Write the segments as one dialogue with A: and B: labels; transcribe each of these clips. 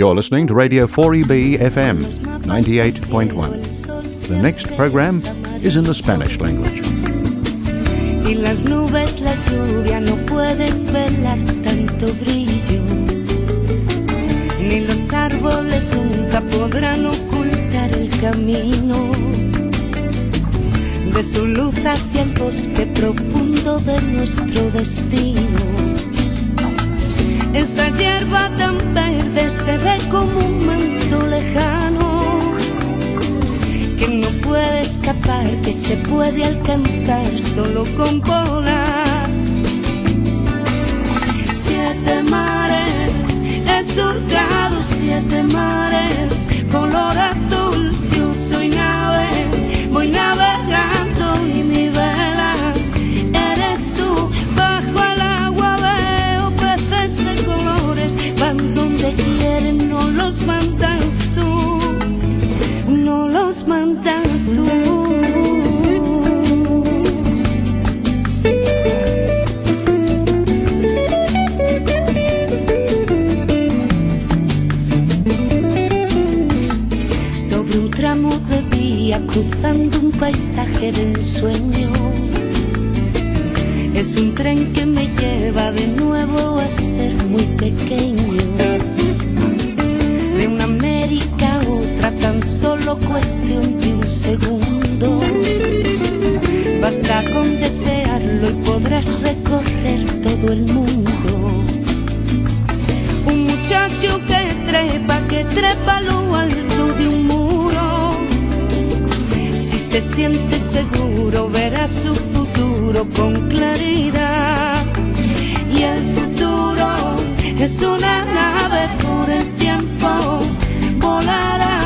A: You're listening to Radio 4EB FM 98.1. The next program is in the Spanish language.
B: Y las nubes, la lluvia no pueden velar tanto brillo. Ni los árboles nunca podrán ocultar el camino de su luz hacia el bosque profundo de nuestro destino. Esa hierba tan se ve como un manto lejano que no puede escapar, que se puede alcanzar solo con volar. Siete mares, he surcado siete mares, color azul, yo soy nave, voy navegando los mandas tú, no los mandas tú. sobre un tramo de vía cruzando un paisaje de ensueño. Es un tren que me lleva de nuevo a ser muy pequeño. Solo cuestión de un segundo. Basta con desearlo y podrás recorrer todo el mundo. Un muchacho que trepa, que trepa lo alto de un muro. Si se siente seguro, verá su futuro con claridad. Y el futuro es una nave por el tiempo. Volará,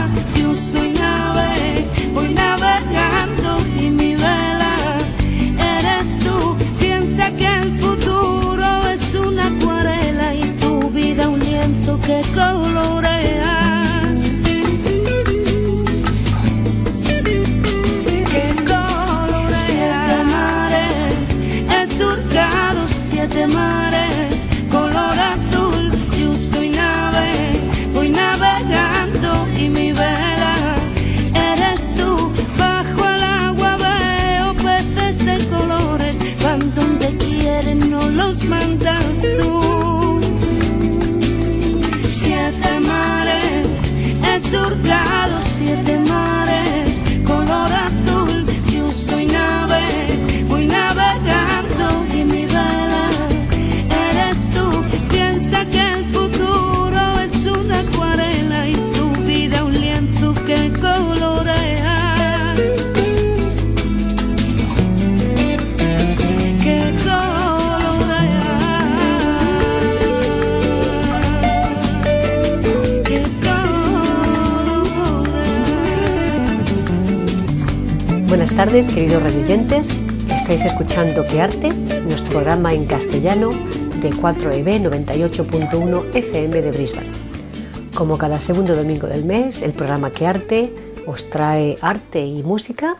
B: que colorea. Que colorea. Siete mares, he surcado siete mares, color azul, yo soy nave, voy navegando y mi
C: Buenas tardes, queridos radioyentes. Estáis escuchando Que Arte, nuestro programa en castellano de 4EB 98.1 FM de Brisbane. Como cada segundo domingo del mes, el programa Que Arte os trae arte y música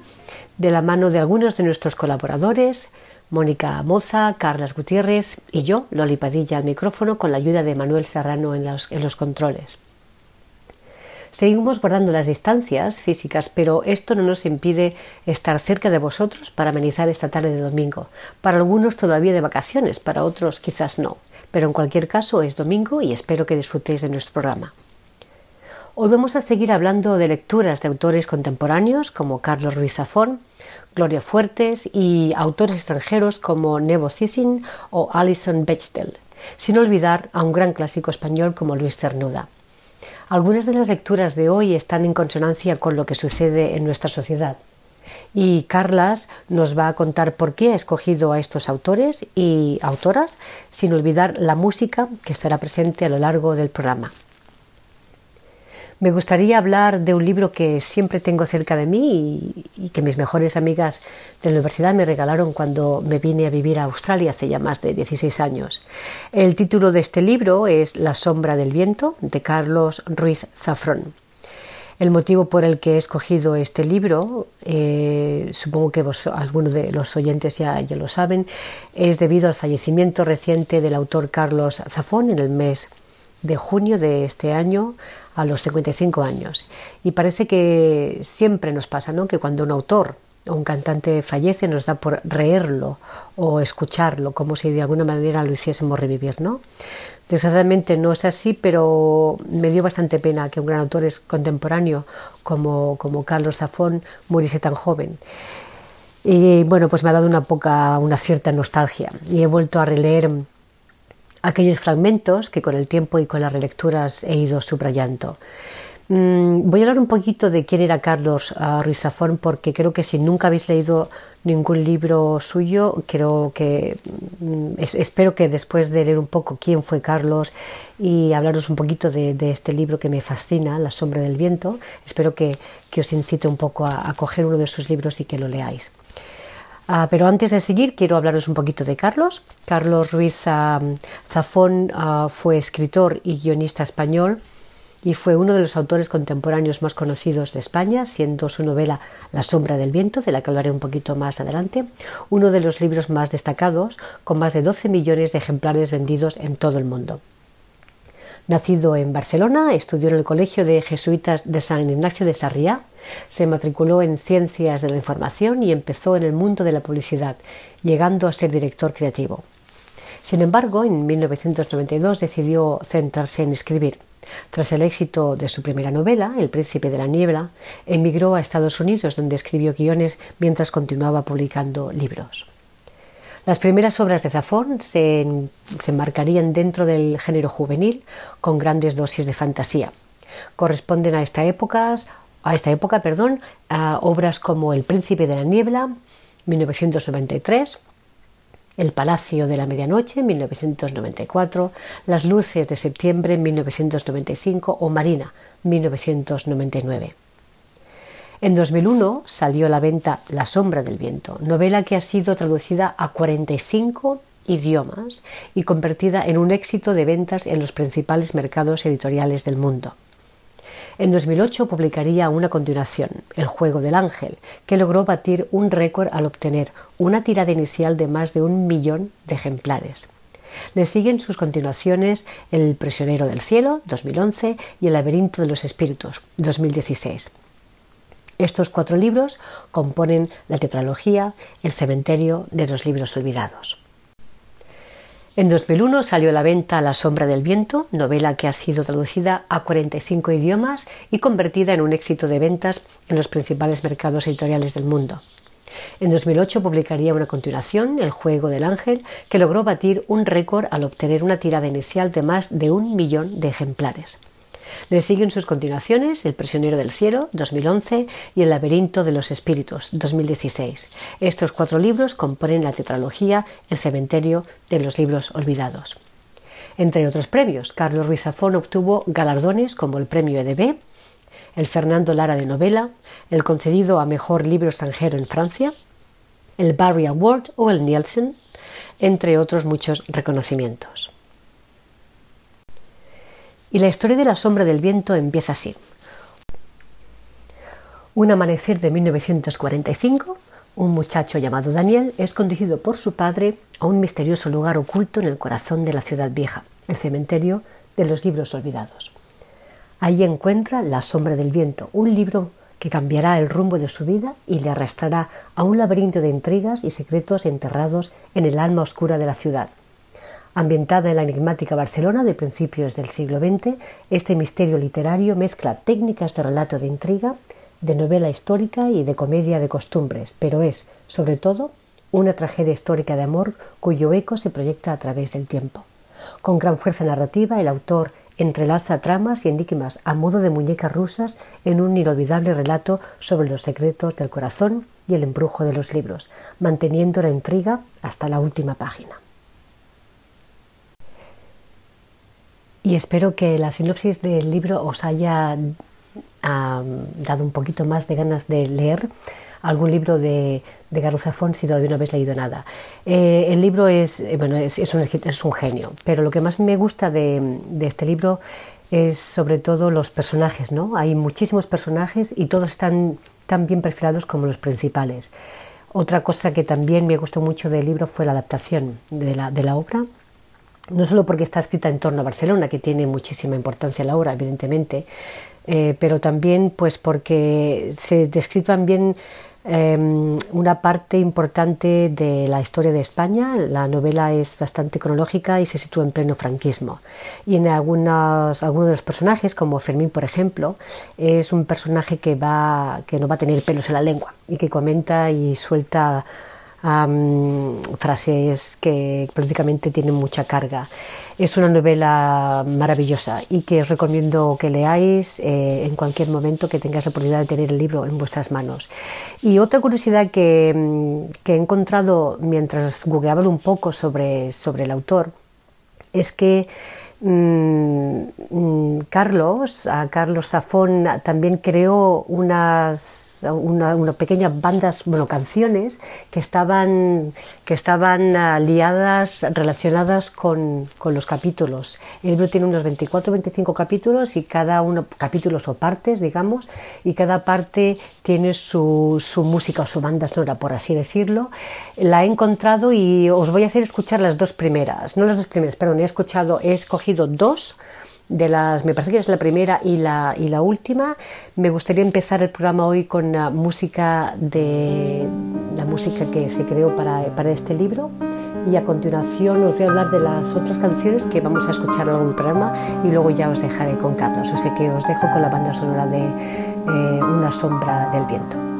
C: de la mano de algunos de nuestros colaboradores, Mónica Moza, Carlas Gutiérrez y yo, Loli Padilla, al micrófono con la ayuda de Manuel Serrano en los, en los controles. Seguimos guardando las distancias físicas, pero esto no nos impide estar cerca de vosotros para amenizar esta tarde de domingo. Para algunos todavía de vacaciones, para otros quizás no. Pero en cualquier caso es domingo y espero que disfrutéis de nuestro programa. Hoy vamos a seguir hablando de lecturas de autores contemporáneos como Carlos Ruiz Zafón, Gloria Fuertes y autores extranjeros como Nebo Zissing o Alison Bechdel, sin olvidar a un gran clásico español como Luis Cernuda. Algunas de las lecturas de hoy están en consonancia con lo que sucede en nuestra sociedad. Y Carlas nos va a contar por qué ha escogido a estos autores y autoras, sin olvidar la música que estará presente a lo largo del programa. Me gustaría hablar de un libro que siempre tengo cerca de mí y, que mis mejores amigas de la universidad me regalaron cuando me vine a vivir a Australia hace ya más de 16 años. El título de este libro es La sombra del viento de Carlos Ruiz Zafrón. El motivo por el que he escogido este libro, eh, supongo que algunos de los oyentes ya, ya lo saben, es debido al fallecimiento reciente del autor Carlos Zafón en el mes de junio de este año a los 55 años. Y parece que siempre nos pasa, ¿no? Que cuando un autor o un cantante fallece nos da por reírlo o escucharlo, como si de alguna manera lo hiciésemos revivir, ¿no? Desgraciadamente no es así, pero me dio bastante pena que un gran autor contemporáneo como, como Carlos Zafón muriese tan joven. Y bueno, pues me ha dado una poca, una cierta nostalgia y he vuelto a releer aquellos fragmentos que con el tiempo y con las relecturas he ido subrayando. Mm, voy a hablar un poquito de quién era Carlos uh, Ruiz Zafón porque creo que si nunca habéis leído ningún libro suyo, creo que mm, espero que después de leer un poco quién fue Carlos y hablaros un poquito de, este libro que me fascina, La sombra del viento, espero que, os incite un poco a, coger uno de sus libros y que lo leáis. Ah, pero antes de seguir, quiero hablaros un poquito de Carlos. Carlos Ruiz ah, Zafón fue escritor y guionista español y fue uno de los autores contemporáneos más conocidos de España, siendo su novela La sombra del viento, de la que hablaré un poquito más adelante, uno de los libros más destacados, con más de 12 millones de ejemplares vendidos en todo el mundo. Nacido en Barcelona, estudió en el Colegio de Jesuitas de San Ignacio de Sarriá, se matriculó en Ciencias de la Información y empezó en el mundo de la publicidad, llegando a ser director creativo. Sin embargo, en 1992 decidió centrarse en escribir. Tras el éxito de su primera novela, El príncipe de la niebla, emigró a Estados Unidos, donde escribió guiones mientras continuaba publicando libros. Las primeras obras de Zafón se, enmarcarían dentro del género juvenil con grandes dosis de fantasía. Corresponden a esta época, a esta época, perdón, a obras como El príncipe de la niebla, 1993, el Palacio de la Medianoche, en 1994, Las Luces de Septiembre, en 1995 o Marina, 1999. En 2001 salió a la venta La Sombra del Viento, novela que ha sido traducida a 45 idiomas y convertida en un éxito de ventas en los principales mercados editoriales del mundo. En 2008 publicaría una continuación, El juego del ángel, que logró batir un récord al obtener una tirada inicial de más de un millón de ejemplares. Le siguen sus continuaciones El prisionero del cielo, 2011, y El laberinto de los espíritus, 2016. Estos cuatro libros componen la tetralogía El cementerio de los libros olvidados. En 2001 salió a la venta La sombra del viento, novela que ha sido traducida a 45 idiomas y convertida en un éxito de ventas en los principales mercados editoriales del mundo. En 2008 publicaría una continuación, El juego del ángel, que logró batir un récord al obtener una tirada inicial de más de un millón de ejemplares. Le siguen sus continuaciones El prisionero del cielo, 2011, y El laberinto de los espíritus, 2016. Estos cuatro libros componen la tetralogía El cementerio de los libros olvidados. Entre otros premios, Carlos Ruiz Zafón obtuvo galardones como el premio EDB, el Fernando Lara de novela, el concedido a mejor libro extranjero en Francia, el Barry Award o el Nielsen, entre otros muchos reconocimientos. Y la historia de la sombra del viento empieza así. Un amanecer de 1945, un muchacho llamado Daniel es conducido por su padre a un misterioso lugar oculto en el corazón de la ciudad vieja, el cementerio de los libros olvidados. Allí encuentra La sombra del viento, un libro que cambiará el rumbo de su vida y le arrastrará a un laberinto de intrigas y secretos enterrados en el alma oscura de la ciudad. Ambientada en la enigmática Barcelona de principios del siglo XX, este misterio literario mezcla técnicas de relato de intriga, de novela histórica y de comedia de costumbres, pero es, sobre todo, una tragedia histórica de amor cuyo eco se proyecta a través del tiempo. Con gran fuerza narrativa, el autor entrelaza tramas y enigmas a modo de muñecas rusas en un inolvidable relato sobre los secretos del corazón y el embrujo de los libros, manteniendo la intriga hasta la última página. Y espero que la sinopsis del libro os haya dado un poquito más de ganas de leer algún libro de, de si todavía no habéis leído nada. Eh, el libro es, eh, bueno, es, es, un, genio, pero lo que más me gusta de, de, este libro es sobre todo los personajes. ¿no? Hay muchísimos personajes y todos están tan bien perfilados como los principales. Otra cosa que también me gustó mucho del libro fue la adaptación de la, de la obra no solo porque está escrita en torno a Barcelona, que tiene muchísima importancia la obra, evidentemente, eh, pero también pues porque se describan bien em, una parte importante de la historia de España. La novela es bastante cronológica y se sitúa en pleno franquismo. Y en algunos, algunos de los personajes, como Fermín, por ejemplo, es un personaje que, va, que no va a tener pelos en la lengua y que comenta y suelta frases que políticamente tienen mucha carga. Es una novela maravillosa y que os recomiendo que leáis eh, en cualquier momento que tengáis la oportunidad de tener el libro en vuestras manos. Y otra curiosidad que, mm, he encontrado mientras googleaba un poco sobre, sobre el autor es que mm, mm, Carlos, a Carlos Zafón también creó unas unas pequeñas bandas, bueno, canciones que estaban, que estaban uh, liadas, relacionadas con, con, los capítulos. El libro tiene unos 24 25 capítulos y cada uno, capítulos o partes, digamos, y cada parte tiene su, su música o su banda sonora, por así decirlo. La he encontrado y os voy a hacer escuchar las dos primeras, no las dos primeras, perdón, he escuchado, he escogido dos de las, me parece que es la primera y la, y la última. Me gustaría empezar el programa hoy con la música de la música que se creó para, para este libro y a continuación os voy a hablar de las otras canciones que vamos a escuchar a lo largo del programa y luego ya os dejaré con Carlos. O sea que os dejo con la banda sonora de eh, Una sombra del viento.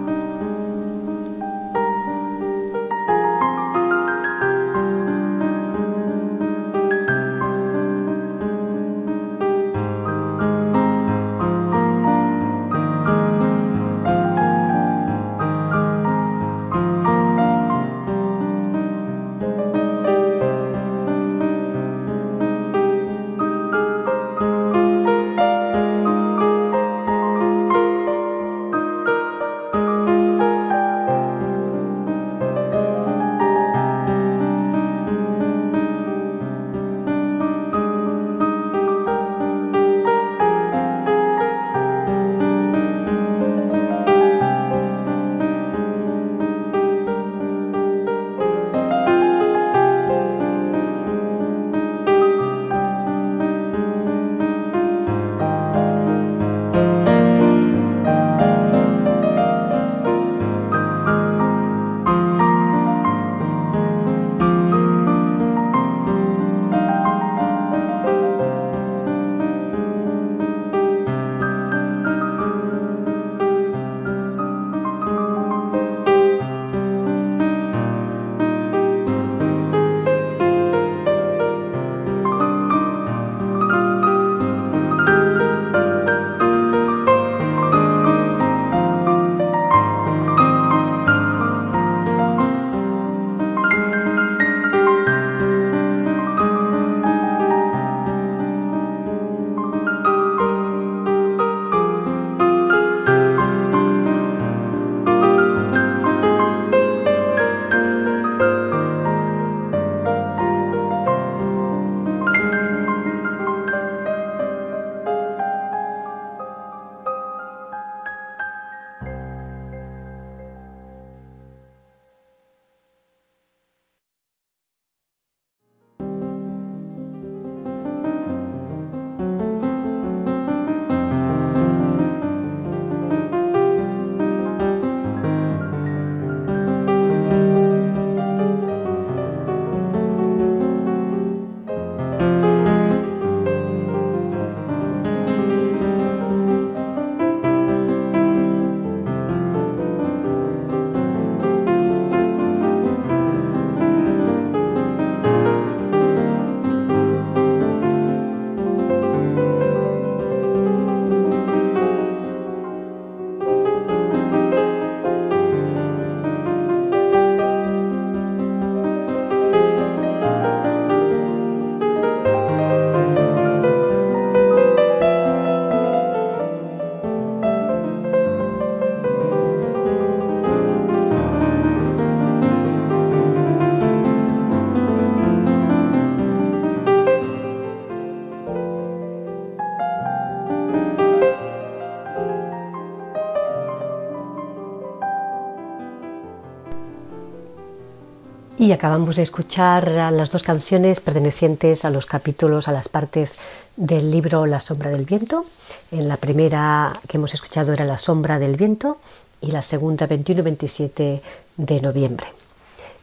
C: Y acabamos de escuchar las dos canciones pertenecientes a los capítulos, a las partes del libro La sombra del viento. En la primera que hemos escuchado era La sombra del viento y la segunda 21 27 de noviembre.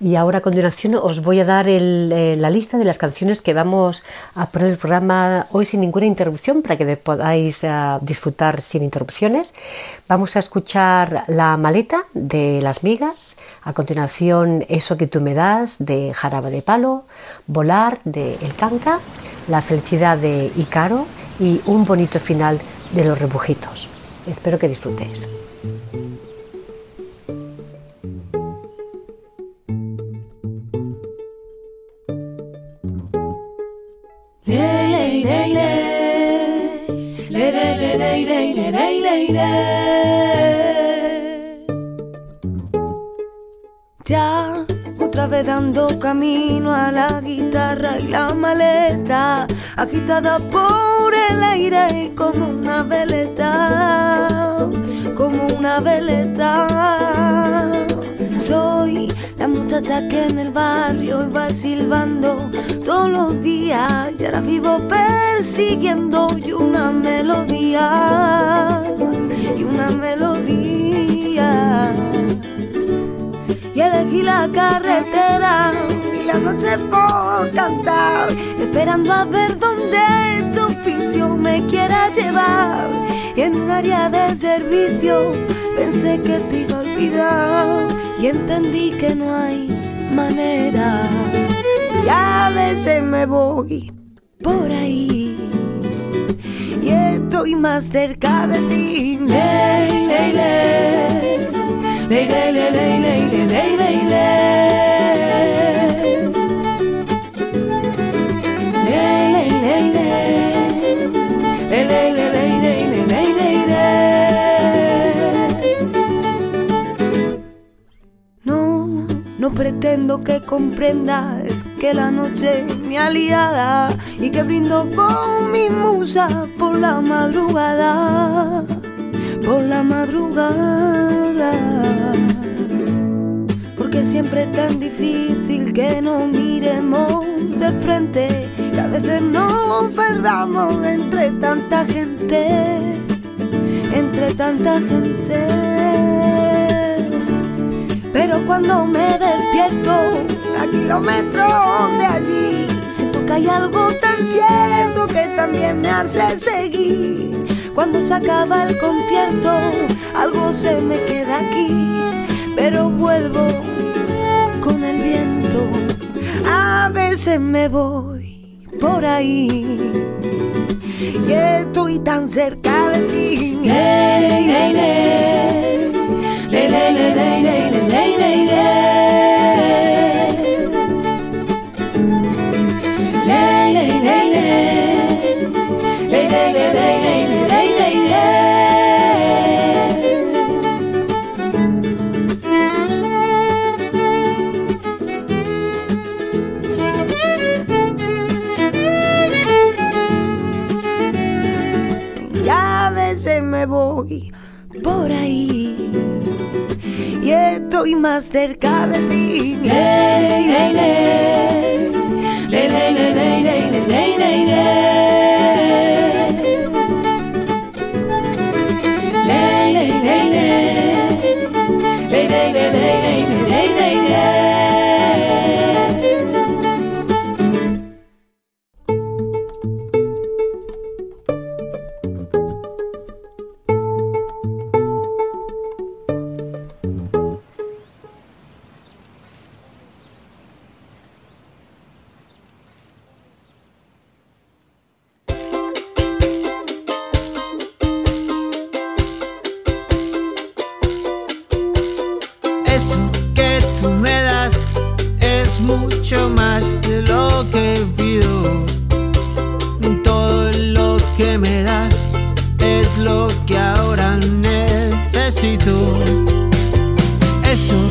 C: Y ahora a continuación os voy a dar eh, la lista de las canciones que vamos a poner el programa hoy sin ninguna interrupción para que podáis eh, disfrutar sin interrupciones. Vamos a escuchar La maleta de Las Migas, a continuación Eso que tú me das de Jaraba de Palo, Volar de El Canca, La felicidad de Icaro y Un bonito final de Los Rebujitos. Espero que disfrutéis.
D: Ya otra vez dando camino a la guitarra y la maleta, agitada por el aire como una veleta, como una veleta. Soy la muchacha que en el barrio iba silbando todos los días y ahora vivo persiguiendo y una melodía, y una melodía. Y elegí la carretera y la noche por cantar, esperando a ver dónde tu oficio me quiera llevar. Y en un área de servicio pensé que te iba a olvidar y entendí que no hay manera. Y a veces me voy por ahí y estoy más cerca de ti. Ley, ley, ley. Ley, ley, ley, ley, ley, ley, ley, ley. Pretendo que comprendas que la noche es mi aliada y que brindo con mi musa por la madrugada, por la madrugada. Porque siempre es tan difícil que nos miremos de frente, que a veces nos perdamos entre tanta gente, entre tanta gente. Pero cuando me despierto a kilómetros de allí, siento que hay algo tan cierto que también me hace seguir. Cuando se acaba el concierto, algo se me queda aquí, pero vuelvo con el viento. A veces me voy por ahí y estoy tan cerca de ti. Ley, ley, ley. Estoy más cerca de ti. Ley, ley, ley. Ley, ley, ley, ley, ley, ley, ley, ley,
E: tú me das es mucho más de lo que pido. Todo lo que me das es lo que ahora necesito. Eso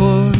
E: record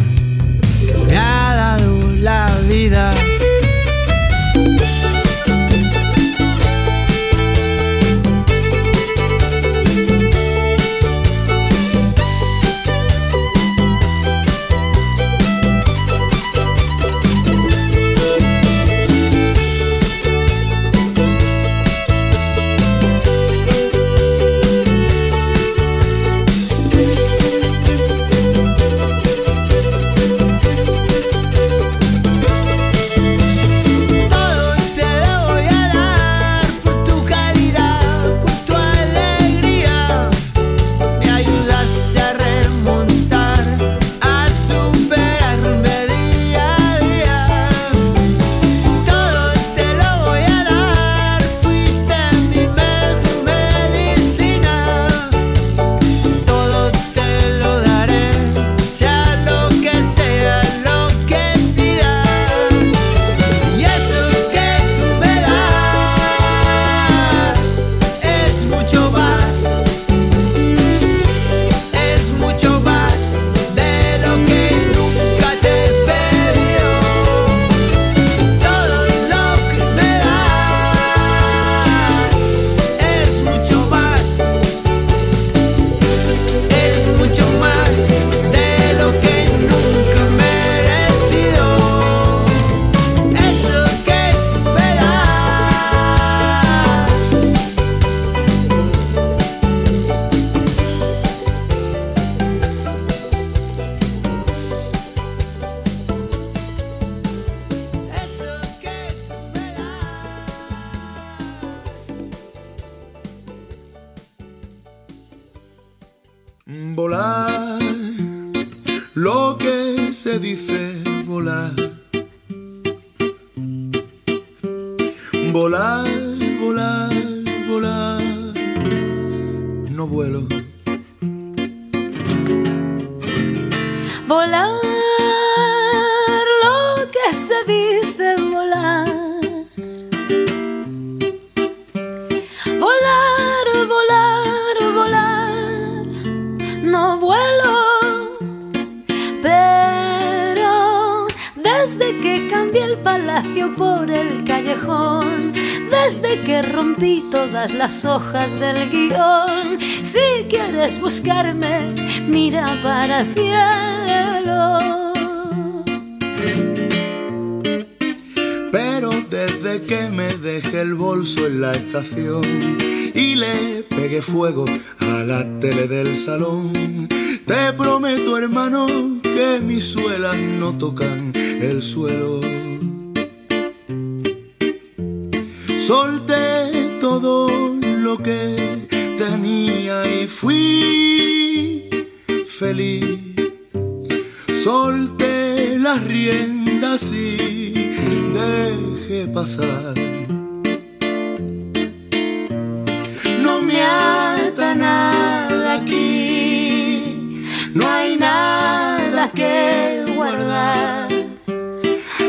E: no
F: hay nada que guardar.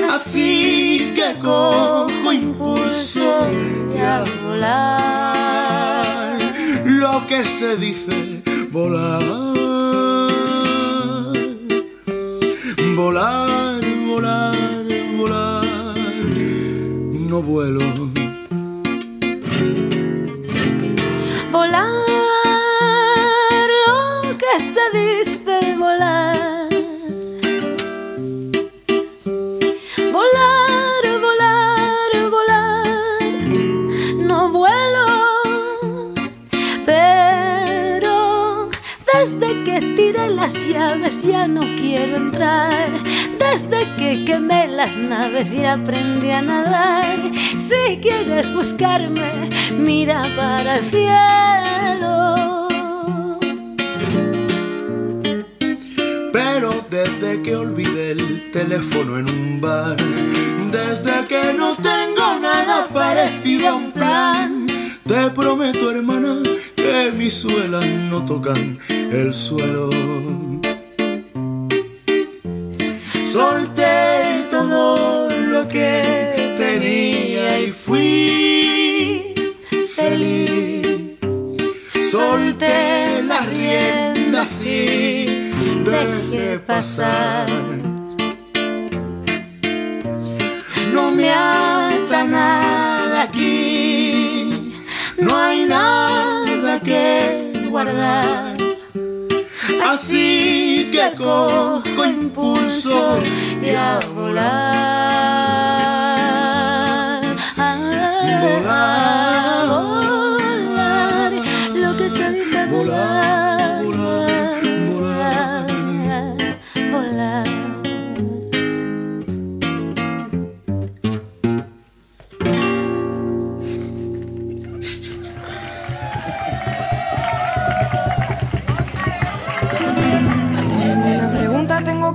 F: Así que cojo impulso y a volar. Lo que se dice volar. Volar, volar, volar. No vuelo.
G: Tiré las llaves ya no quiero entrar. Desde que quemé las naves y aprendí a nadar. Si quieres buscarme, mira para el cielo.
F: Pero desde que olvidé el teléfono en un bar, desde que no tengo nada parecido a un plan, te prometo, hermana, que mis suelas no tocan el suelo. Solté todo lo que tenía y fui feliz. Solté las riendas y dejé pasar. No me ata nada que guardar. Así que cojo impulso y a volar. Volar.
G: volar, lo que se dice
F: volar,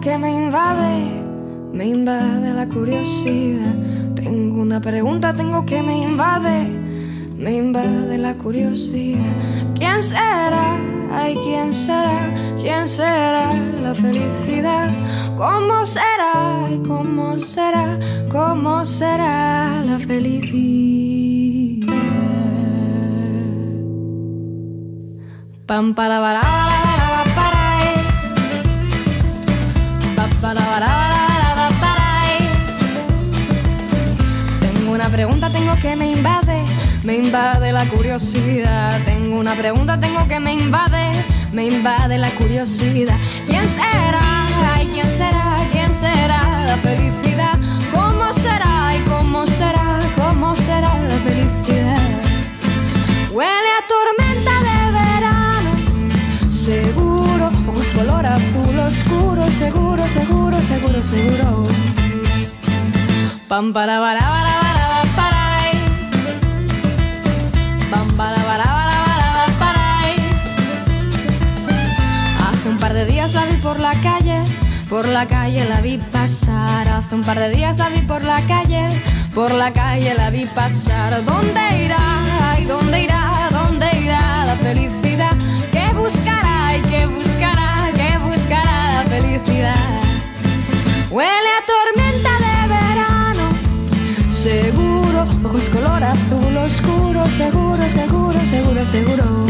B: que me invade, me invade la curiosidad. Tengo una pregunta tengo que me invade, me invade la curiosidad. ¿Quién será? Ay, ¿quién será? ¿Quién será la felicidad? ¿Cómo será? ¿cómo será? ¿Cómo será la felicidad? Pam para para que me invade, me invade la curiosidad. Tengo una pregunta, tengo que me invade, me invade la curiosidad. ¿Quién será? Ay, ¿quién será? ¿Quién será la felicidad? ¿Cómo será? ¿Y cómo será? ¿Cómo será la felicidad? Huele a tormenta de verano, seguro, ojos color azul oscuro, seguro, seguro, seguro, seguro. Pam para para para Hace un par de días la vi por la calle, por la calle la vi pasar. Hace un par de días la vi por la calle, por la calle la vi pasar. ¿Dónde irá? Ay, ¿dónde irá? ¿Dónde irá la felicidad? ¿Qué buscará? ¿Y qué buscará? ¿Qué buscará la felicidad? Huele a tormenta de verano, seguro, ojos color azul oscuro, seguro, seguro, seguro, seguro.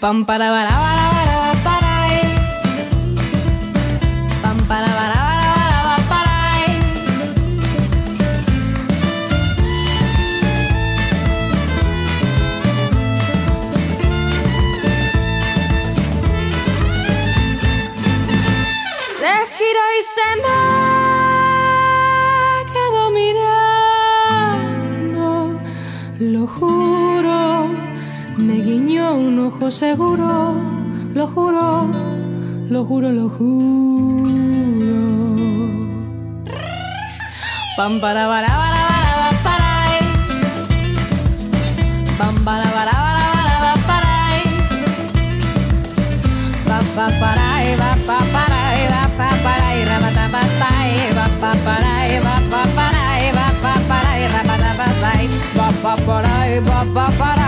B: Pam para para para para para eh. Pam para eh. Se giró y se me seguro. Lo juro, lo juro, lo juro. Pam para para para para para eh. Pam para para para para para. Pa pa para va eh, va pa para ra pa ta pa pa va eh, va pa para va pa para ra pa ta pa va pa para va pa para va pa para va eh, va pa para va pa para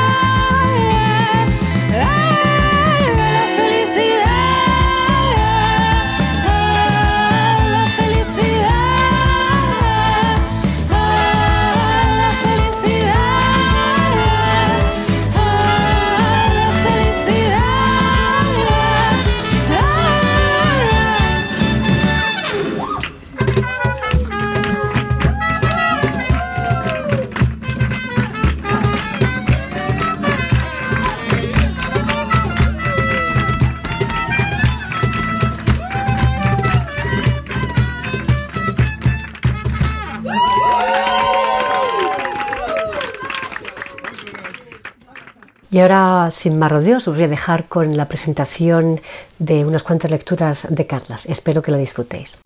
C: Y ahora, sin más rodeos, os voy a dejar con la presentación de unas cuantas lecturas de Carlas. Espero que la disfrutéis.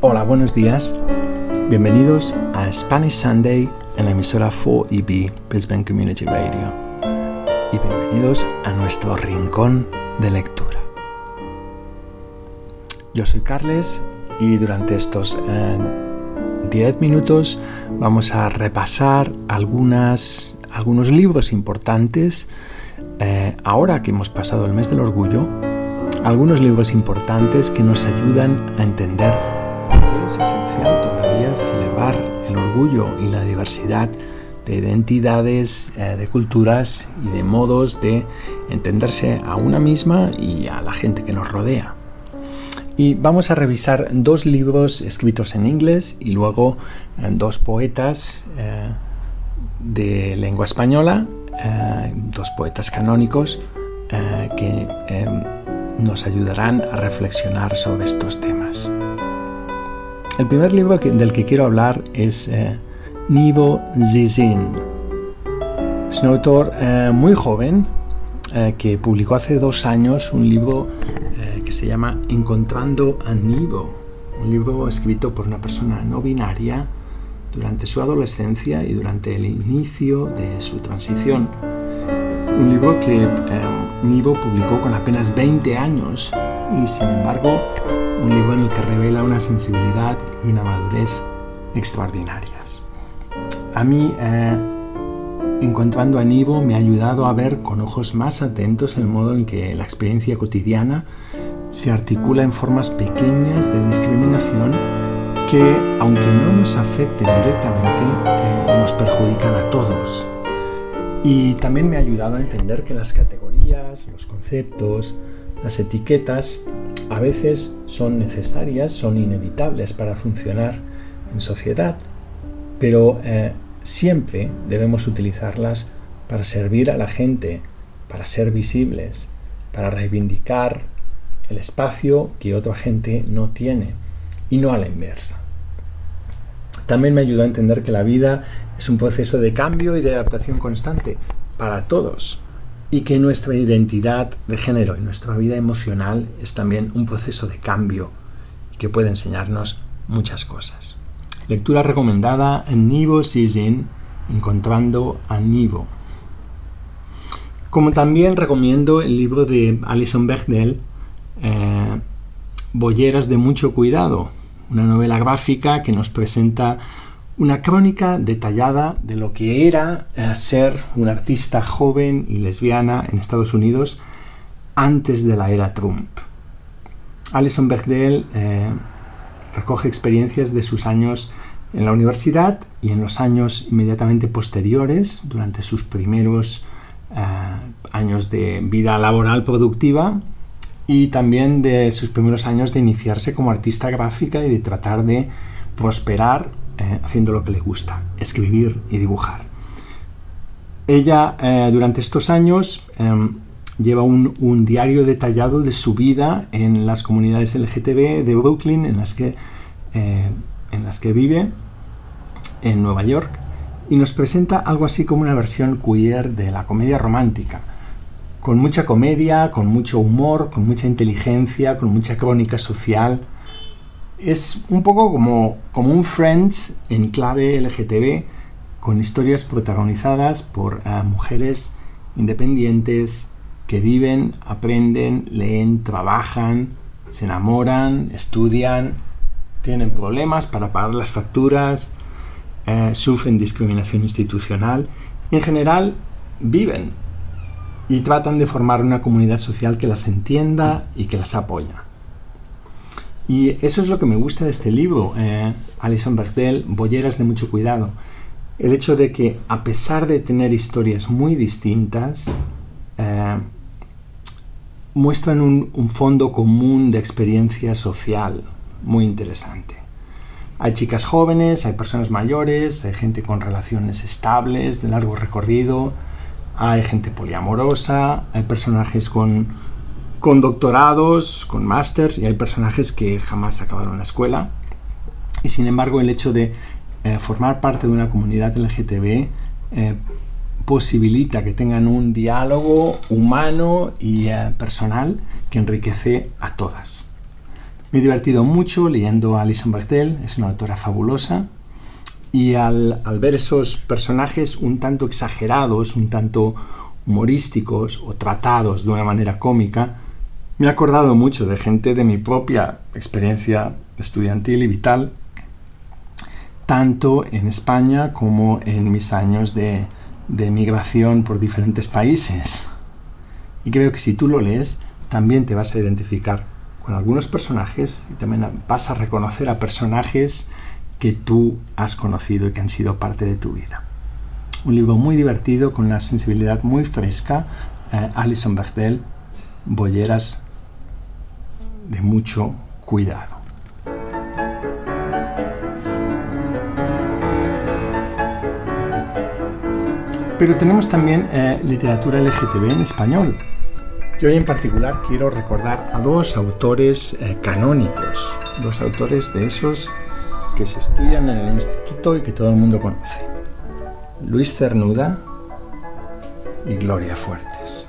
H: Hola, buenos días. Bienvenidos a Spanish Sunday en la emisora 4EB Brisbane Community Radio. Y bienvenidos a nuestro rincón de lectura. Yo soy Carles y durante estos 10 eh, minutos vamos a repasar algunas, algunos libros importantes. Eh, ahora que hemos pasado el mes del orgullo, algunos libros importantes que nos ayudan a entender qué es esencial todavía celebrar el orgullo y la diversidad de identidades, eh, de culturas y de modos de entenderse a una misma y a la gente que nos rodea. Y vamos a revisar dos libros escritos en inglés y luego eh, dos poetas de lengua española, eh, dos poetas canónicos que nos ayudarán a reflexionar sobre estos temas. El primer libro del que quiero hablar es Nivo Zizin. Es un autor muy joven que publicó hace dos años un libro se llama Encontrando a Nivo, un libro escrito por una persona no binaria durante su adolescencia y durante el inicio de su transición. Un libro que eh, Nivo publicó con apenas 20 años y sin embargo un libro en el que revela una sensibilidad y una madurez extraordinarias. A mí, eh, encontrando a Nivo, me ha ayudado a ver con ojos más atentos el modo en que la experiencia cotidiana se articula en formas pequeñas de discriminación que, aunque no nos afecten directamente, eh, nos perjudican a todos. Y también me ha ayudado a entender que las categorías, los conceptos, las etiquetas a veces son necesarias, son inevitables para funcionar en sociedad, pero eh, siempre debemos utilizarlas para servir a la gente, para ser visibles, para reivindicar el espacio que otra gente no tiene y no a la inversa. También me ayudó a entender que la vida es un proceso de cambio y de adaptación constante para todos y que nuestra identidad de género y nuestra vida emocional es también un proceso de cambio que puede enseñarnos muchas cosas. Lectura recomendada en Nivo Sizin, Encontrando a Nivo. Como también recomiendo el libro de Alison Bechdel, eh, Bolleras de mucho cuidado, una novela gráfica que nos presenta una crónica detallada de lo que era eh, ser una artista joven y lesbiana en Estados Unidos antes de la era Trump. Alison Bechdel eh, recoge experiencias de sus años en la universidad y en los años inmediatamente posteriores, durante sus primeros años de vida laboral productiva, y también de sus primeros años de iniciarse como artista gráfica y de tratar de prosperar eh, haciendo lo que le gusta, escribir y dibujar. Ella eh, durante estos años em, lleva un, diario detallado de su vida en las comunidades LGTB de Brooklyn en las que, eh, en las que vive en Nueva York y nos presenta algo así como una versión queer de la comedia romántica con mucha comedia, con mucho humor, con mucha inteligencia, con mucha crónica social. Es un poco como, como un Friends en clave LGTB, con historias protagonizadas por eh, mujeres independientes que viven, aprenden, leen, trabajan, se enamoran, estudian, tienen problemas para pagar las facturas, eh, sufren discriminación institucional y en general viven y tratan de formar una comunidad social que las entienda y que las apoya. Y eso es lo que me gusta de este libro, eh, Alison Bertel, Bolleras de mucho cuidado. El hecho de que a pesar de tener historias muy distintas, eh, muestran un, un fondo común de experiencia social muy interesante. Hay chicas jóvenes, hay personas mayores, hay gente con relaciones estables, de largo recorrido, hay gente poliamorosa, hay personajes con, con doctorados, con másters y hay personajes que jamás acabaron la escuela. Y sin embargo el hecho de eh, formar parte de una comunidad LGTB eh, posibilita que tengan un diálogo humano y eh, personal que enriquece a todas. Me he divertido mucho leyendo a Alison Bechtel, es una autora fabulosa, y al, al, ver esos personajes un tanto exagerados, un tanto humorísticos o tratados de una manera cómica, me he acordado mucho de gente de mi propia experiencia estudiantil y vital, tanto en España como en mis años de, de migración por diferentes países. Y creo que si tú lo lees, también te vas a identificar con algunos personajes y también vas a reconocer a personajes que tú has conocido y que han sido parte de tu vida. Un libro muy divertido, con una sensibilidad muy fresca. Eh, Alison Bechdel, Bolleras de mucho cuidado. Pero tenemos también eh, literatura LGTB en español. Yo hoy en particular quiero recordar a dos autores eh, canónicos, dos autores de esos que se estudian en el instituto y que todo el mundo conoce. Luis Cernuda y Gloria Fuertes.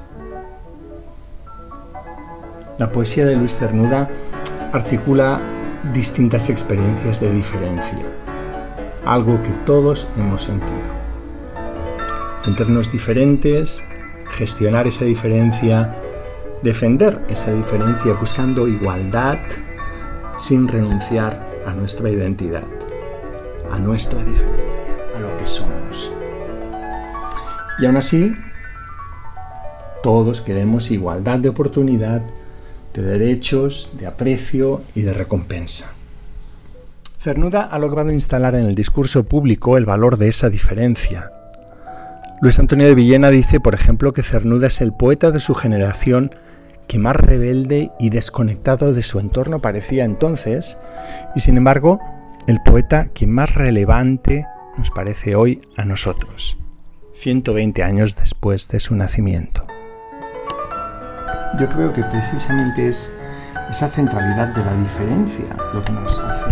H: La poesía de Luis Cernuda articula distintas experiencias de diferencia, algo que todos hemos sentido sentirnos diferentes, gestionar esa diferencia, defender esa diferencia buscando igualdad sin renunciar a nuestra identidad, a nuestra diferencia, a lo que somos. Y aún así, todos queremos igualdad de oportunidad, de derechos, de aprecio y de recompensa. Cernuda ha logrado instalar en el discurso público el valor de esa diferencia, Luis Antonio de Villena dice, por ejemplo, que Cernuda es el poeta de su generación que más rebelde y desconectado de su entorno parecía entonces, y sin embargo, el poeta que más relevante nos parece hoy a nosotros, 120 años después de su nacimiento. Yo creo que precisamente es esa centralidad de la diferencia lo que nos hace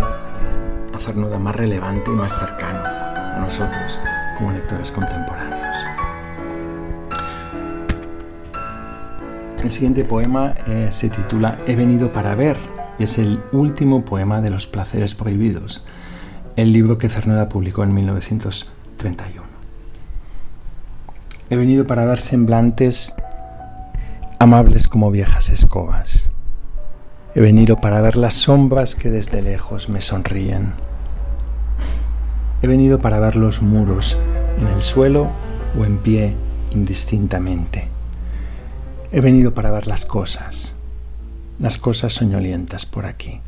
H: a Cernuda más relevante y más cercano a nosotros como lectores contemporáneos. El siguiente poema eh, se titula He venido para ver y es el último poema de Los Placeres Prohibidos, el libro que Cernuda publicó en 1931. He venido para ver semblantes amables como viejas escobas. He venido para ver las sombras que desde lejos me sonríen. He venido para ver los muros en el suelo o en pie indistintamente. He venido para ver las cosas, las cosas soñolientas por aquí.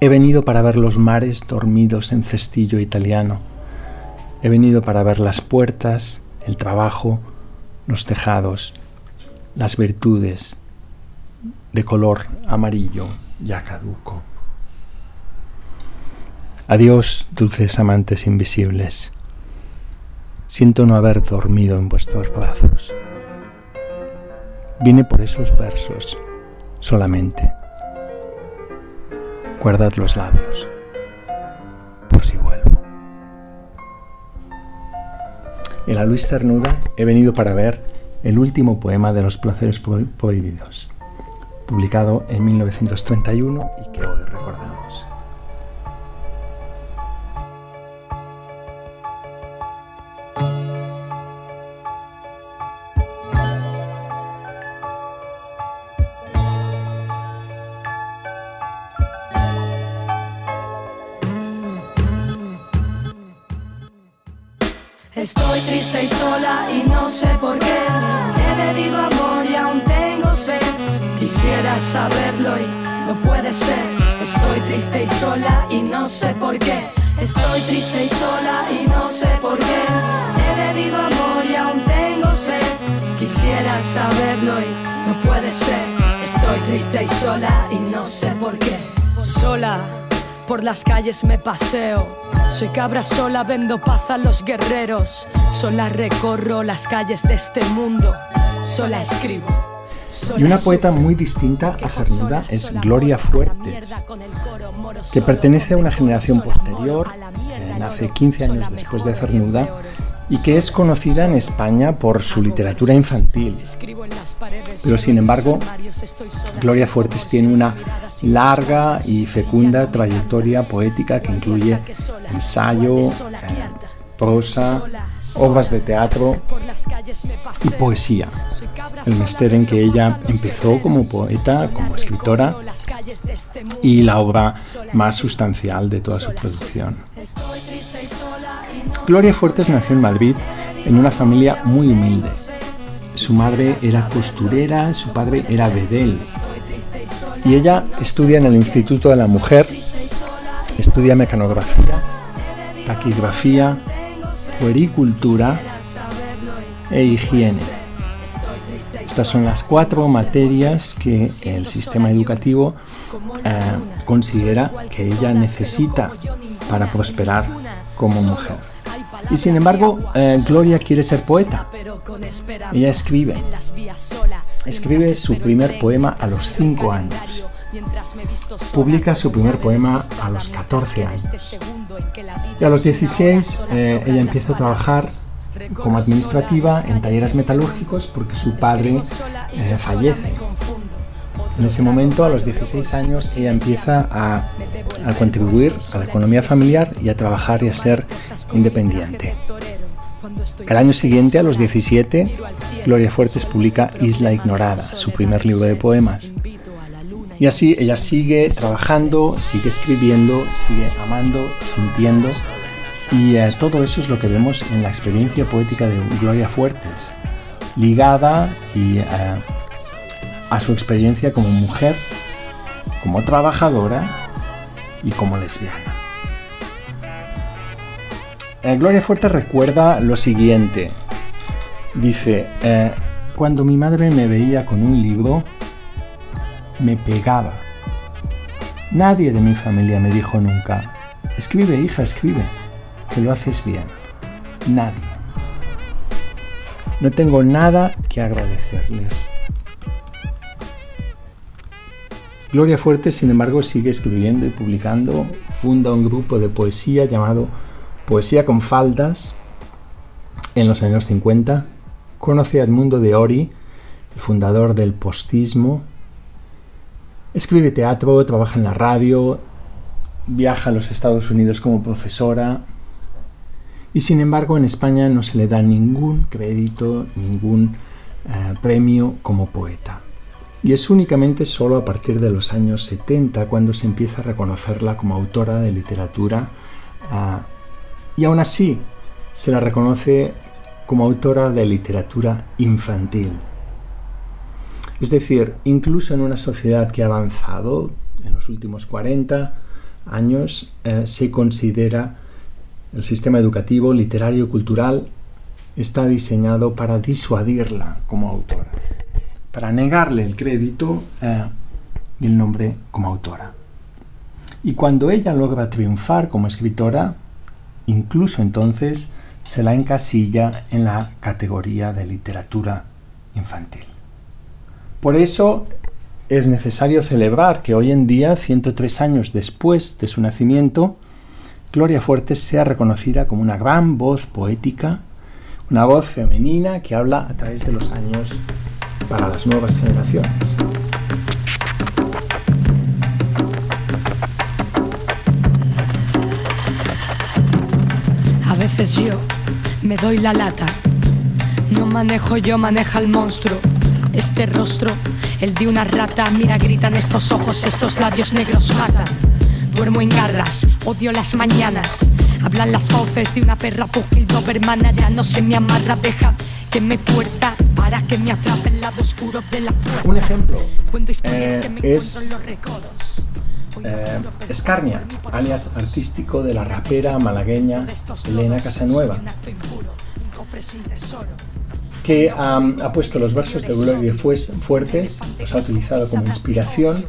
H: He venido para ver los mares dormidos en cestillo italiano. He venido para ver las puertas, el trabajo, los tejados, las virtudes de color amarillo ya caduco. Adiós, dulces amantes invisibles. Siento no haber dormido en vuestros brazos. Vine por esos versos solamente. Guardad los labios por si vuelvo. En la Luis Cernuda he venido para ver el último poema de los placeres prohibidos, publicado en 1931 y que hoy recordamos.
I: Sé por qué. Estoy triste y sola y no sé por qué. He bebido amor y aún tengo sed. Quisiera saberlo y no puede ser. Estoy triste y sola y no sé por qué. Sola, por las calles me paseo soy cabra sola, vendo paz a los guerreros. Sola recorro las calles de este mundo. Sola escribo.
H: Y una poeta muy distinta a Cernuda es Gloria Fuertes, que pertenece a una generación posterior, eh, nace 15 años después de Cernuda, y que es conocida en España por su literatura infantil. Pero sin embargo, Gloria Fuertes tiene una larga y fecunda trayectoria poética que incluye ensayo, eh, prosa, obras de teatro y poesía. El mister en que ella empezó como poeta, como escritora, y la obra más sustancial de toda su producción. Gloria Fuertes nació en Madrid en una familia muy humilde. Su madre era costurera, su padre era bedel. Y ella estudia en el Instituto de la Mujer, estudia mecanografía, taquigrafía, puericultura e higiene. Estas son las cuatro materias que el sistema educativo eh, considera que ella necesita para prosperar como mujer. Y sin embargo, eh, Gloria quiere ser poeta. Ella escribe. Escribe su primer poema a los 5 años. Publica su primer poema a los 14 años. Y a los 16 eh, ella empieza a trabajar como administrativa en talleres metalúrgicos porque su padre eh, fallece. En ese momento, a los 16 años, ella empieza a, a contribuir a la economía familiar y a trabajar y a ser independiente. El año siguiente, a los 17, Gloria Fuertes publica Isla Ignorada, su primer libro de poemas. Y así ella sigue trabajando, sigue escribiendo, sigue amando, sintiendo. Y eh, todo eso es lo que vemos en la experiencia poética de Gloria Fuertes, ligada y, eh, a su experiencia como mujer, como trabajadora y como lesbiana. Eh, Gloria Fuertes recuerda lo siguiente. Dice, cuando mi madre me veía con un libro, me pegaba. Nadie de mi familia me dijo nunca, escribe hija, escribe, que lo haces bien. Nadie. No tengo nada que agradecerles. Gloria Fuerte, sin embargo, sigue escribiendo y publicando. Funda un grupo de poesía llamado Poesía con Faldas en los años 50. Conoce a Edmundo de Ori, el fundador del postismo, Escribe teatro, trabaja en la radio, viaja a los Estados Unidos como profesora y sin embargo en España no se le da ningún crédito, ningún eh, premio como poeta. Y es únicamente solo a partir de los años 70 cuando se empieza a reconocerla como autora de literatura ah, y aún así se la reconoce como autora de literatura infantil. Es decir, incluso en una sociedad que ha avanzado en los últimos 40 años, eh, se considera el sistema educativo, literario, cultural, está diseñado para disuadirla como autora, para negarle el crédito eh, y el nombre como autora. Y cuando ella logra triunfar como escritora, incluso entonces se la encasilla en la categoría de literatura infantil. Por eso es necesario celebrar que hoy en día, 103 años después de su nacimiento, Gloria Fuertes sea reconocida como una gran voz poética, una voz femenina que habla a través de los años para las nuevas generaciones.
I: A veces yo me doy la lata, no manejo yo, maneja el monstruo este rostro, el de una rata. Mira, gritan estos ojos, estos labios negros matan. Duermo en garras, odio las mañanas. Hablan las voces de una perra pugil dobermana. Ya no se me amarra, deja que me puerta para que me atrape el lado oscuro de la puerta.
H: Un ejemplo eh, es eh, Escarnia, alias artístico de la rapera malagueña Elena Casanueva que ha puesto los versos de Gloria Fuertes, los ha utilizado como inspiración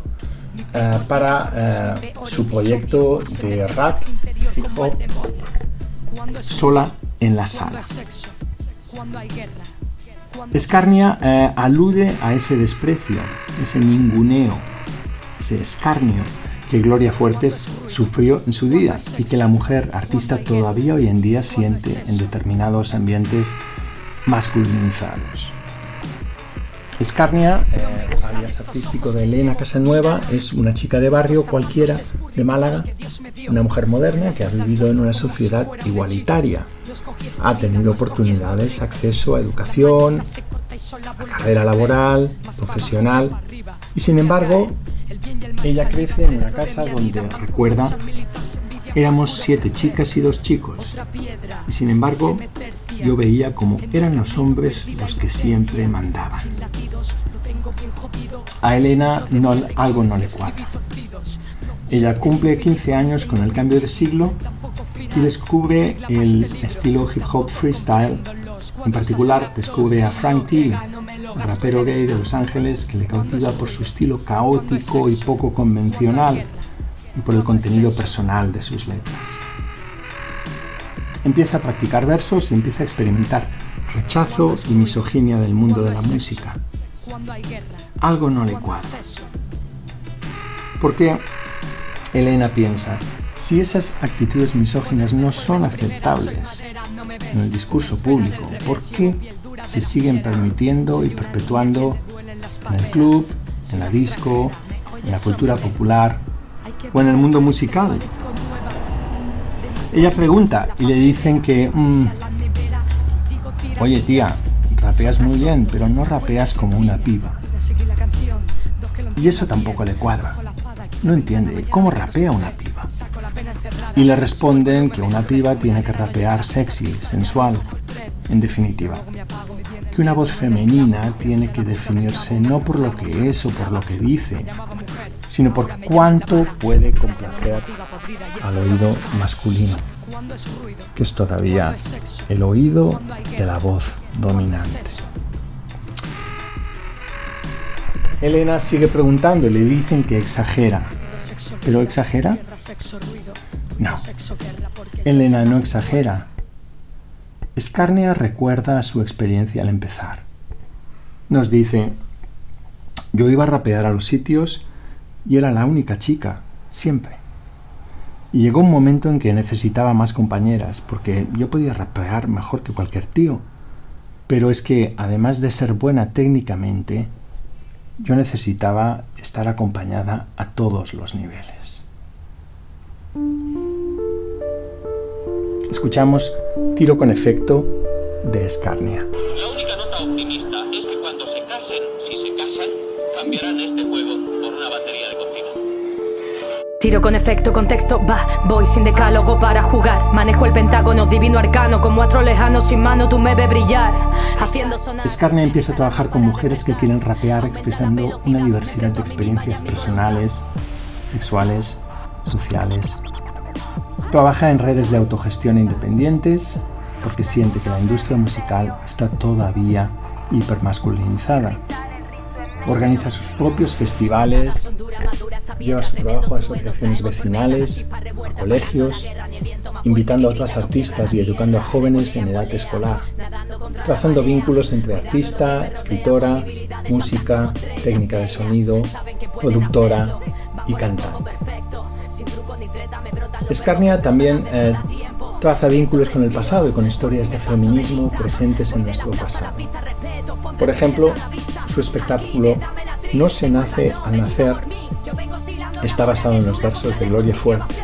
H: eh, para eh, su proyecto de rap, hip hop, sola en la sala. Escarnia eh, alude a ese desprecio, ese ninguneo, ese escarnio que Gloria Fuertes sufrió en su día y que la mujer artista todavía hoy en día siente en determinados ambientes masculinizados. Escarnia, eh, alias artístico de Elena Casanueva, es una chica de barrio cualquiera de Málaga, una mujer moderna que ha vivido en una sociedad igualitaria. Ha tenido oportunidades, acceso a educación, a carrera laboral, profesional, y sin embargo, ella crece en una casa donde, recuerda, éramos siete chicas y dos chicos, y sin embargo, yo veía como eran los hombres los que siempre mandaban. A Elena algo no le cuadra. Ella cumple 15 años con el cambio de siglo y descubre el estilo hip hop freestyle. En particular, descubre a Frank T, rapero gay de Los Ángeles que le cautiva por su estilo caótico y poco convencional y por el contenido personal de sus letras empieza a practicar versos y empieza a experimentar rechazo y misoginia del mundo de la música. Algo no le cuadra. Porque Elena piensa, si esas actitudes misóginas no son aceptables en el discurso público, ¿por qué se siguen permitiendo y perpetuando en el club, en la disco, en la cultura popular o en el mundo musical? Ella pregunta y le dicen que, mm, oye tía, rapeas muy bien, pero no rapeas como una piba. Y eso tampoco le cuadra. No entiende cómo rapea una piba. Y le responden que una piba tiene que rapear sexy, sensual, en definitiva. Que una voz femenina tiene que definirse no por lo que es o por lo que dice, sino por cuánto puede complacer al oído masculino, que es todavía el oído de la voz dominante. Elena sigue preguntando y le dicen que exagera. ¿Pero exagera? No. Elena no exagera. Escarnia recuerda su experiencia al empezar. Nos dice, yo iba a rapear a los sitios y era la única chica, siempre. Y llegó un momento en que necesitaba más compañeras, porque yo podía rapear mejor que cualquier tío. Pero es que, además de ser buena técnicamente, yo necesitaba estar acompañada a todos los niveles. Escuchamos Tiro con efecto de Escarnia.
J: La única nota optimista es que cuando se casen, si se casan, cambiarán este juego
K: Tiro con efecto, contexto, va, voy sin decálogo para jugar. Manejo el pentágono, divino arcano, como astro lejano, sin mano tú me ves brillar. Haciendo sonar.
H: Escarne empieza a trabajar con mujeres que quieren rapear expresando una diversidad de experiencias personales, sexuales, sociales. Trabaja en redes de autogestión independientes porque siente que la industria musical está todavía hipermasculinizada organiza sus propios festivales, lleva su trabajo a asociaciones vecinales, a colegios, invitando a otras artistas y educando a jóvenes en edad escolar, trazando vínculos entre artista, escritora, música, técnica de sonido, productora y cantante. Escarnia también eh, traza vínculos con el pasado y con historias de feminismo presentes en nuestro pasado. Por ejemplo, su espectáculo No se nace al nacer está basado en los versos de Gloria Fuertes.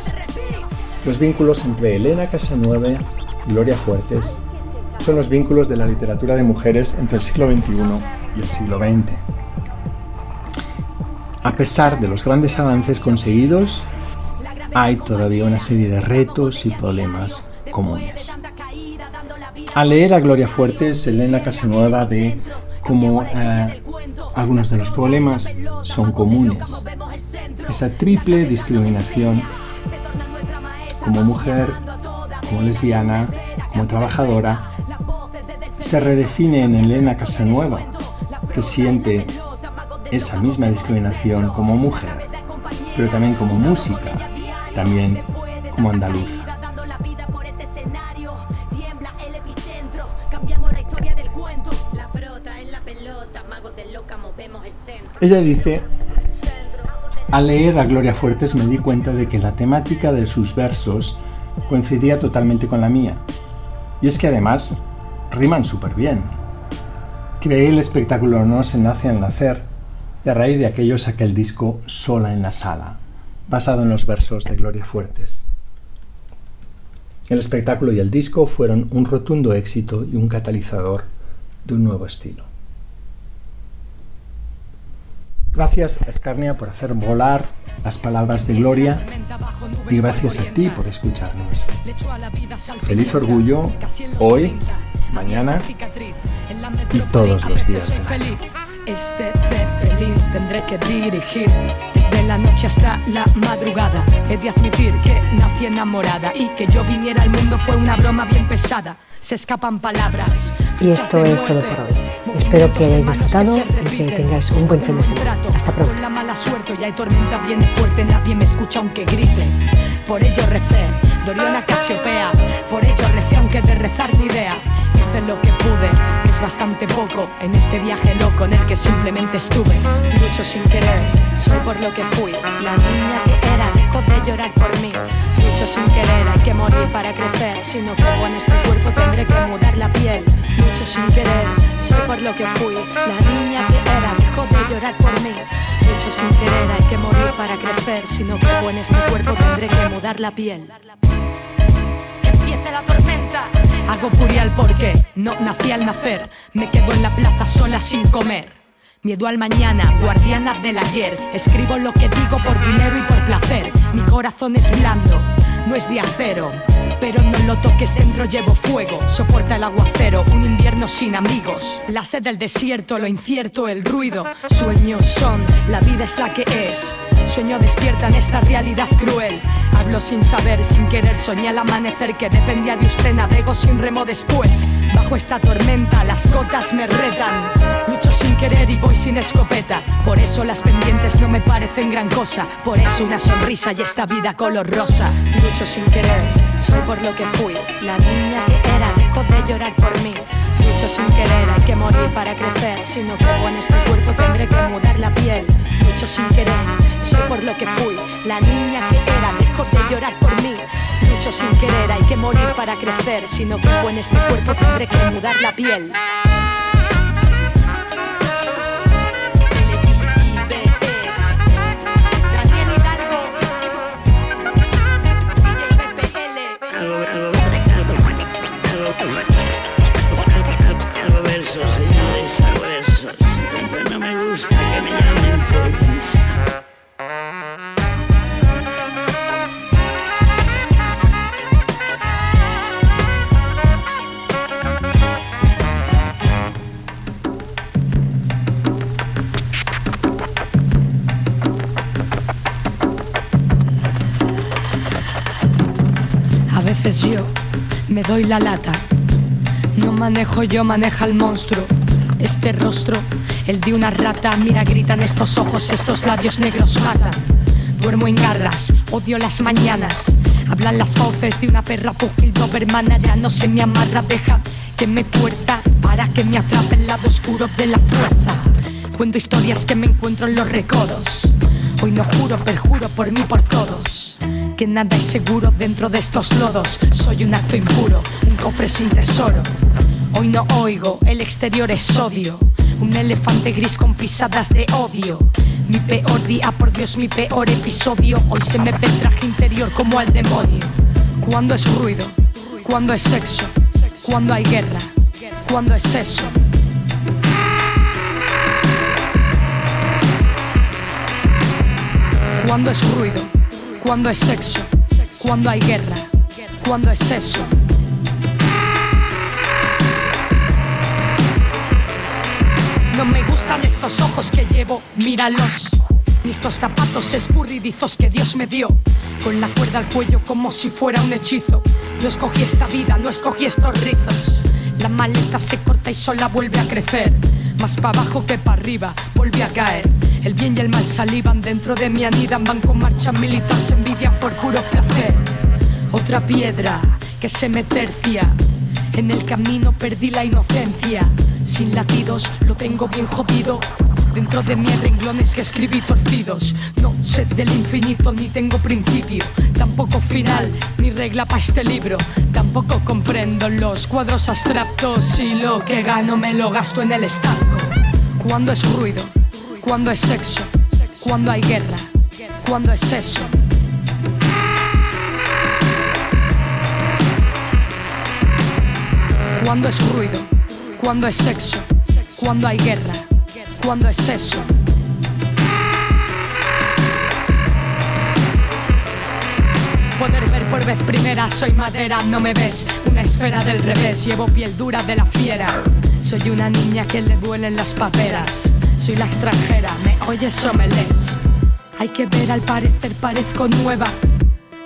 H: Los vínculos entre Elena Casanueve y Gloria Fuertes son los vínculos de la literatura de mujeres entre el siglo XXI y el siglo XX. A pesar de los grandes avances conseguidos, hay todavía una serie de retos y problemas comunes. Al leer a Gloria Fuertes, Elena Casanueva ve como eh, algunos de los problemas son comunes. Esa triple discriminación como mujer, como lesbiana, como trabajadora, se redefine en Elena Casanueva, que siente esa misma discriminación como mujer, pero también como música, también como andaluza. Ella dice, al leer a Gloria Fuertes me di cuenta de que la temática de sus versos coincidía totalmente con la mía. Y es que además riman súper bien. Creé el espectáculo No se nace al nacer y a raíz de aquello saqué el disco Sola en la sala, basado en los versos de Gloria Fuertes. El espectáculo y el disco fueron un rotundo éxito y un catalizador de un nuevo estilo. Gracias a Escarnia por hacer volar las palabras de Gloria y gracias a ti por escucharnos. Feliz orgullo hoy, mañana y todos los días.
I: Este Zeppelin tendré que dirigir desde la noche hasta la madrugada. He de admitir que nací enamorada y que yo viniera al mundo fue una broma bien pesada. Se escapan palabras.
C: Y esto es todo por hoy. Espero que hayáis disfrutado y que tengáis un buen fin de semana. Hasta pronto.
I: La mala suerte ya hay tormenta bien fuerte, nadie me escucha aunque grite. Por ello recé, Doriana Casiopea. Por ello recé aunque de rezar ni idea. Hice lo que pude, que es bastante poco en este viaje loco en el que simplemente estuve. Lucho sin querer, soy por lo que fui. La niña que era dejó de llorar por mí. Lucho sin querer, hay que morir para crecer. Si no creo en este cuerpo tendré que mudar la piel. Lucho sin querer, soy por lo que fui. La niña que era dejó de llorar por mí. Lucho sin querer, hay que morir para crecer. Si no creo en este cuerpo tendré que mudar la piel. Empieza la tormenta. Hago purial porque no nací al nacer. Me quedo en la plaza sola sin comer. Miedo al mañana, guardiana del ayer. Escribo lo que digo por dinero y por placer. Mi corazón es blando, no es de acero. Pero no lo toques dentro, llevo fuego. Soporta el aguacero, un invierno sin amigos. La sed del desierto, lo incierto, el ruido. Sueños son, la vida es la que es. Sueño despierta en esta realidad cruel. Hablo sin saber, sin querer, soñé al amanecer que dependía de usted. Navego sin remo después. Bajo esta tormenta, las cotas me retan. Sin querer y voy sin escopeta. Por eso las pendientes no me parecen gran cosa. Por eso una sonrisa y esta vida color rosa. Lucho sin querer, soy por lo que fui. La niña que era dejó de llorar por mí. Lucho sin querer, hay que morir para crecer. Si no creo en este cuerpo tendré que mudar la piel. Lucho sin querer, soy por lo que fui. La niña que era dejó de llorar por mí. Lucho sin querer, hay que morir para crecer. Si no creo en este cuerpo tendré que mudar la piel. Doy la lata. No manejo yo, maneja el monstruo. Este rostro, el de una rata. Mira, gritan estos ojos, estos labios negros matan. Duermo en garras, odio las mañanas. Hablan las voces de una perra pugil dobermana. Ya no se me amarra, deja que me tuerta para que me atrape el lado oscuro de la fuerza. Cuento historias que me encuentro en los recodos. Hoy no juro, perjuro por mí, por todos. Que nada es seguro dentro de estos lodos. Soy un acto impuro, un cofre sin tesoro. Hoy no oigo, el exterior es odio. Un elefante gris con pisadas de odio. Mi peor día, por Dios, mi peor episodio. Hoy se me ve el traje interior como al demonio. Cuando es ruido, cuando es sexo, cuando hay guerra, cuando es eso. Cuando es ruido, cuando es sexo, cuando hay guerra, cuando es eso. No me gustan estos ojos que llevo, míralos. Ni estos zapatos escurridizos que Dios me dio. Con la cuerda al cuello como si fuera un hechizo. No escogí esta vida, no escogí estos rizos. La maleta se corta y sola vuelve a crecer. Más para abajo que para arriba, vuelve a caer. El bien y el mal salivan dentro de mí, anidan, van con marcha militar, se envidian por puro placer. Otra piedra que se me tercia En el camino perdí la inocencia. Sin latidos lo tengo bien jodido. Dentro de mí renglones que escribí torcidos. No sé del infinito ni tengo principio. Tampoco final ni regla para este libro. Tampoco comprendo los cuadros abstractos y lo que gano me lo gasto en el estanco. Cuando es ruido, cuando es sexo, cuando hay guerra, cuando es eso. Cuando es ruido, cuando es sexo, cuando hay guerra, cuando es eso. Poder ver por vez primera, soy madera, no me ves, una esfera del revés, llevo piel dura de la fiera. Soy una niña que le duelen las paperas, soy la extranjera, me oyes o me. Hay que ver, al parecer parezco nueva.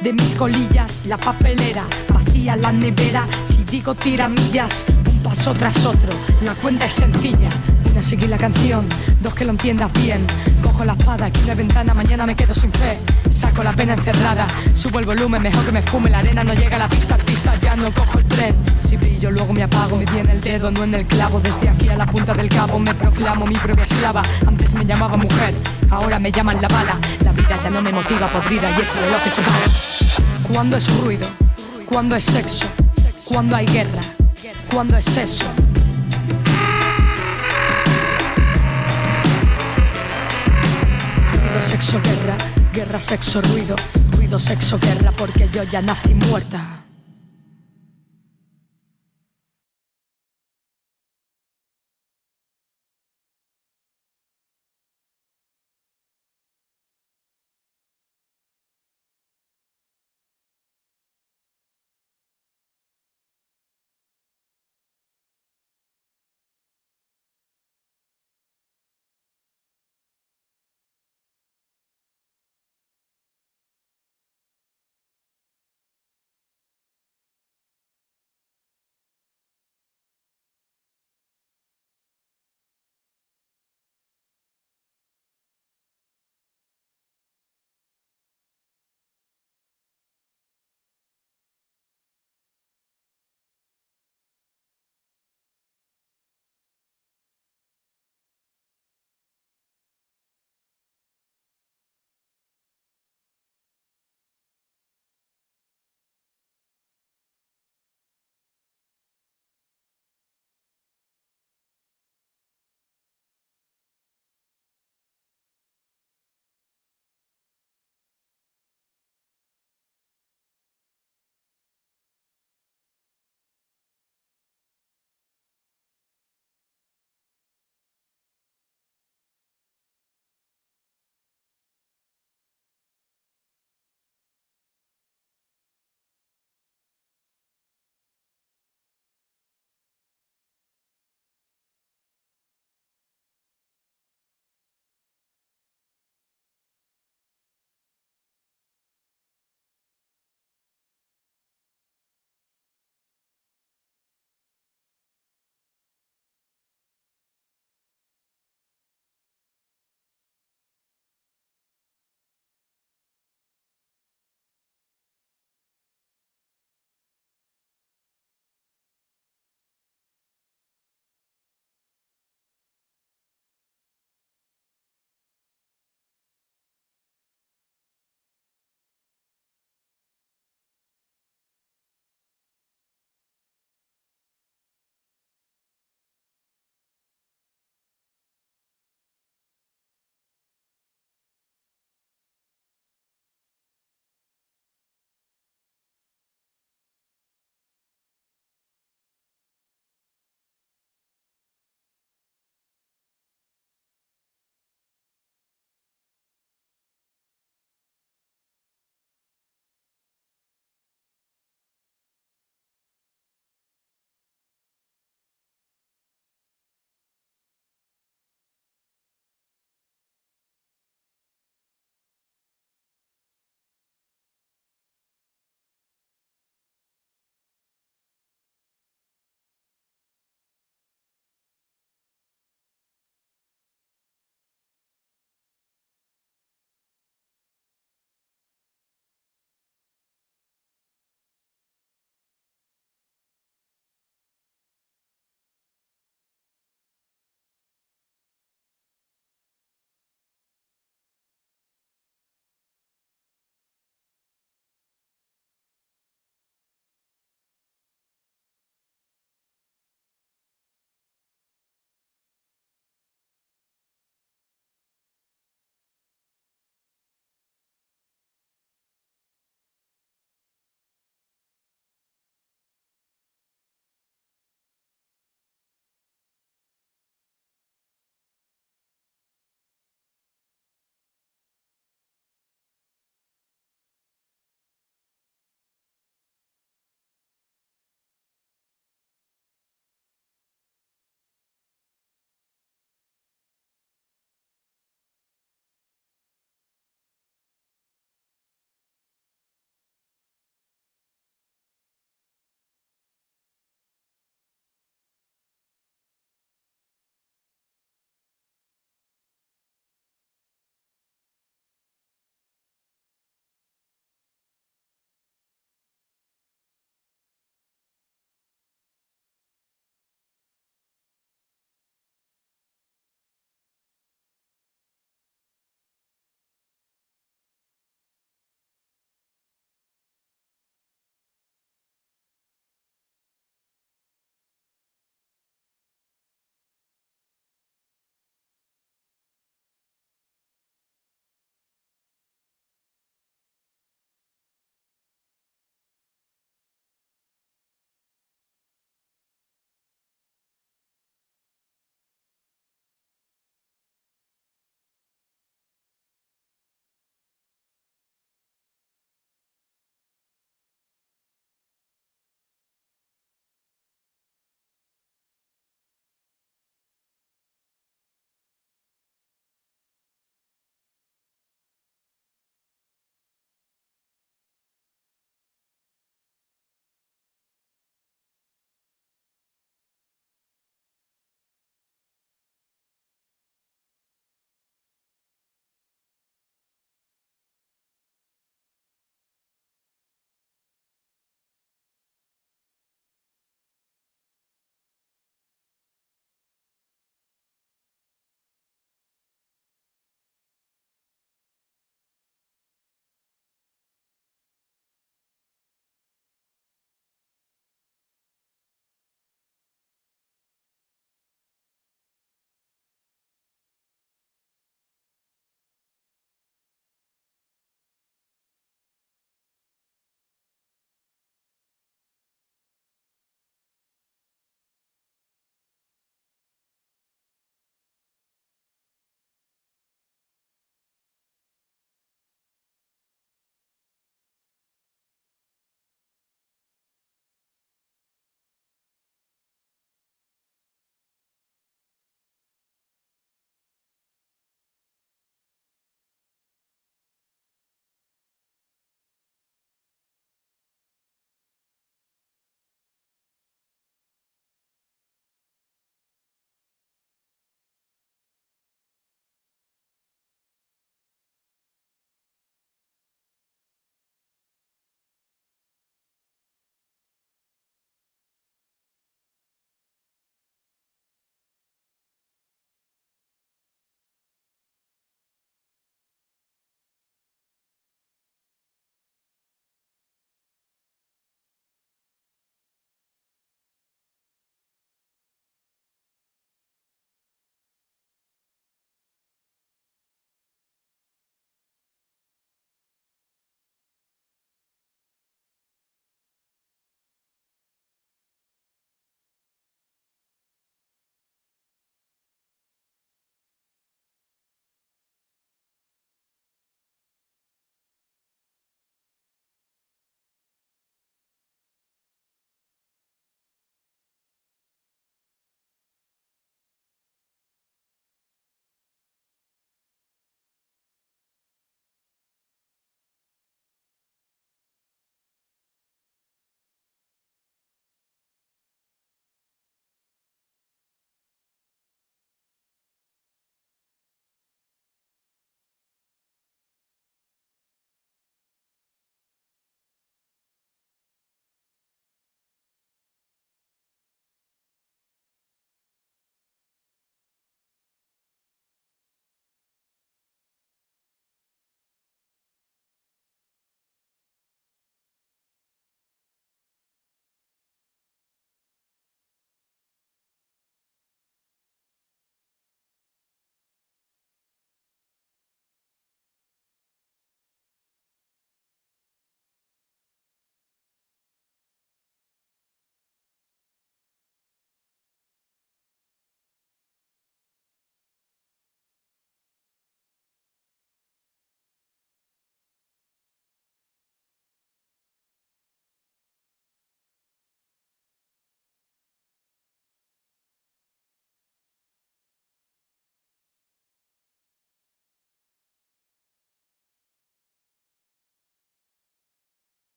I: De mis colillas, la papelera, vacía la nevera. Si digo tiramillas, un paso tras otro. La cuenta es sencilla. Una, seguir la canción. Dos, que lo entiendas bien. Cojo la espada, aquí una ventana, mañana me quedo sin fe. Saco la pena encerrada, subo el volumen, mejor que me fume. La arena no llega a la pista, artista, ya no cojo el tren. Si brillo, luego me apago, me viene el dedo, no en el clavo. Desde aquí a la punta del cabo me proclamo mi propia esclava. Antes me llamaba mujer, ahora me llaman la bala. La vida ya no me motiva, podrida y hecho de lo que se va. Cuando es ruido, cuando es sexo, cuando hay guerra, cuando es eso. Sexo, guerra, guerra, sexo, ruido, ruido, sexo, guerra, porque yo ya nací muerta.